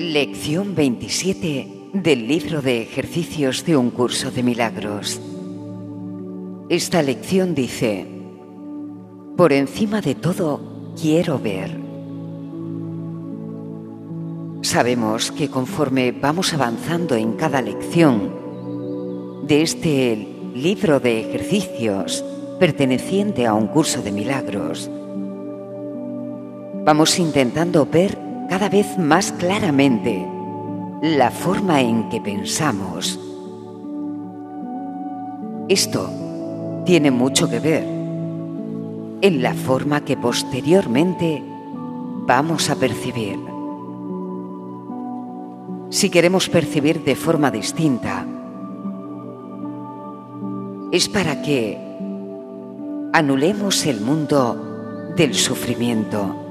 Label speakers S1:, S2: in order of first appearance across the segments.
S1: Lección 27 del libro de ejercicios de un curso de milagros. Esta lección dice, por encima de todo quiero ver. Sabemos que conforme vamos avanzando en cada lección de este libro de ejercicios perteneciente a un curso de milagros, vamos intentando ver cada vez más claramente la forma en que pensamos. Esto tiene mucho que ver en la forma que posteriormente vamos a percibir. Si queremos percibir de forma distinta, es para que anulemos el mundo del sufrimiento,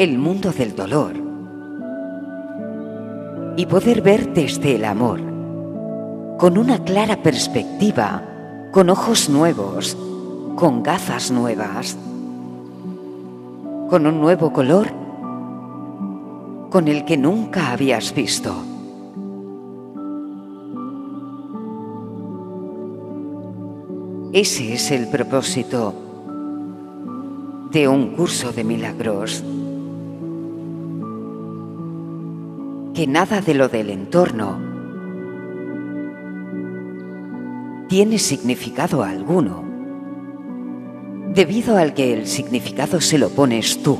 S1: el mundo del dolor, y poder ver desde el amor, con una clara perspectiva, con ojos nuevos, con gafas nuevas, con un nuevo color con el que nunca habías visto. Ese es el propósito de un curso de milagros. Que nada de lo del entorno tiene significado alguno, debido al que el significado se lo pones tú.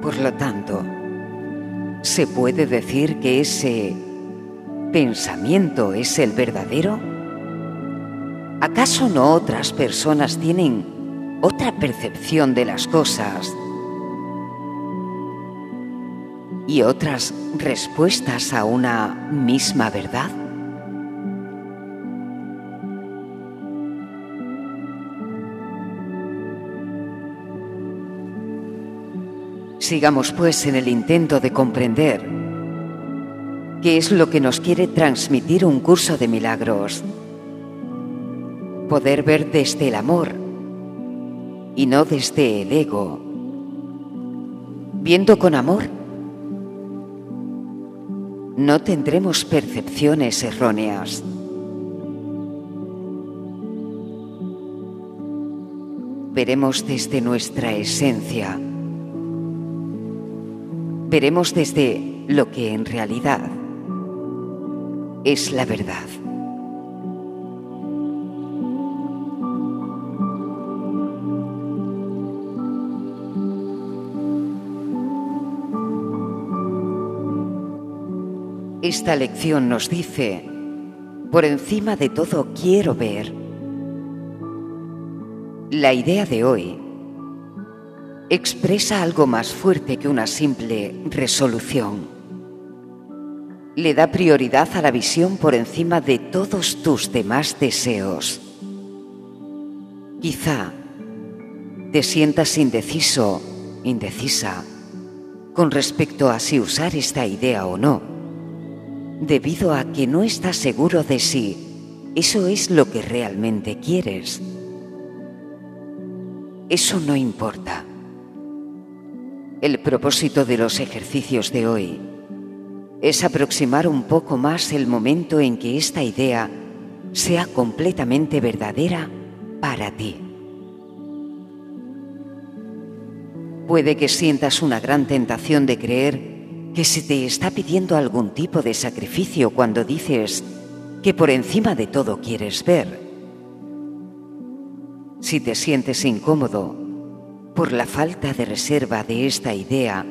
S1: Por lo tanto, ¿se puede decir que ese pensamiento es el verdadero? ¿Acaso no otras personas tienen otra percepción de las cosas y otras respuestas a una misma verdad? Sigamos pues en el intento de comprender qué es lo que nos quiere transmitir un curso de milagros poder ver desde el amor y no desde el ego. Viendo con amor, no tendremos percepciones erróneas. Veremos desde nuestra esencia. Veremos desde lo que en realidad es la verdad. Esta lección nos dice, por encima de todo quiero ver. La idea de hoy expresa algo más fuerte que una simple resolución. Le da prioridad a la visión por encima de todos tus demás deseos. Quizá te sientas indeciso, indecisa, con respecto a si usar esta idea o no debido a que no estás seguro de si eso es lo que realmente quieres. Eso no importa. El propósito de los ejercicios de hoy es aproximar un poco más el momento en que esta idea sea completamente verdadera para ti. Puede que sientas una gran tentación de creer que se te está pidiendo algún tipo de sacrificio cuando dices que por encima de todo quieres ver. Si te sientes incómodo por la falta de reserva de esta idea,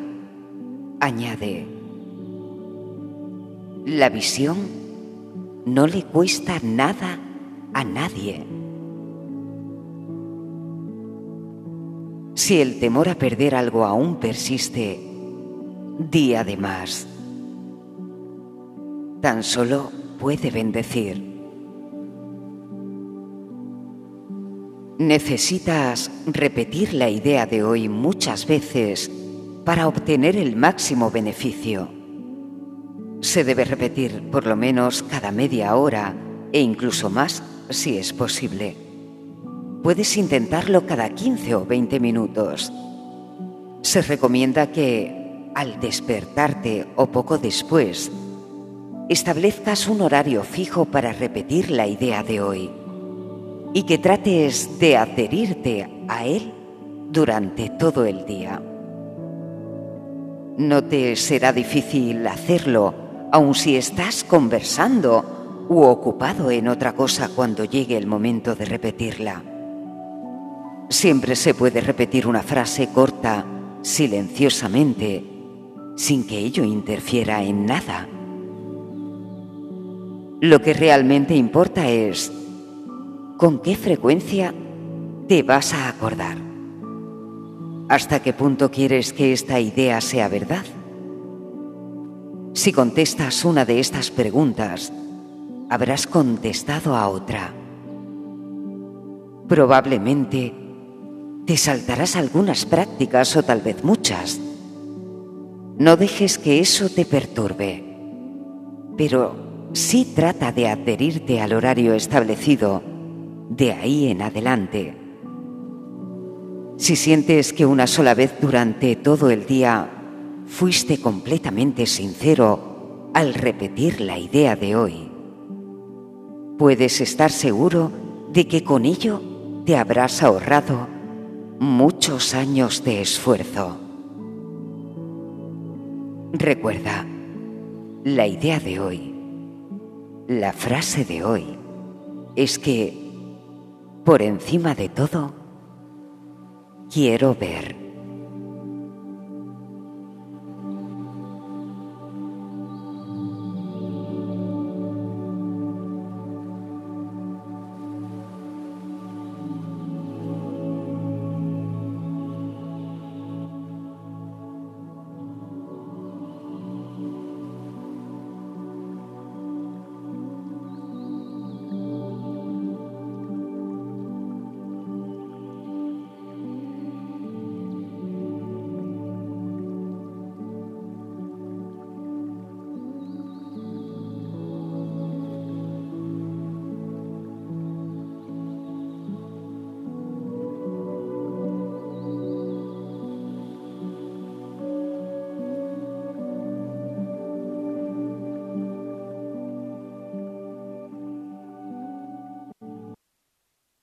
S1: añade, la visión no le cuesta nada a nadie. Si el temor a perder algo aún persiste, día de más. Tan solo puede bendecir. Necesitas repetir la idea de hoy muchas veces para obtener el máximo beneficio. Se debe repetir por lo menos cada media hora e incluso más si es posible. Puedes intentarlo cada 15 o 20 minutos Se recomienda que al despertarte o poco después, establezcas un horario fijo para repetir la idea de hoy y que trates de adherirte a él durante todo el día. No te será difícil hacerlo aun si estás conversando u ocupado en otra cosa cuando llegue el momento de repetirla. Siempre se puede repetir una frase corta, silenciosamente, sin que ello interfiera en nada. Lo que realmente importa es con qué frecuencia te vas a acordar. ¿Hasta qué punto quieres que esta idea sea verdad? Si contestas una de estas preguntas, habrás contestado a otra. Probablemente te saltarás algunas prácticas o tal vez muchas. No dejes que eso te perturbe, pero sí trata de adherirte al horario establecido de ahí en adelante. Si sientes que una sola vez durante todo el día fuiste completamente sincero al repetir la idea de hoy, puedes estar seguro de que con ello te habrás ahorrado muchos años de esfuerzo. Recuerda, la idea de hoy, la frase de hoy, es que, por encima de todo, quiero ver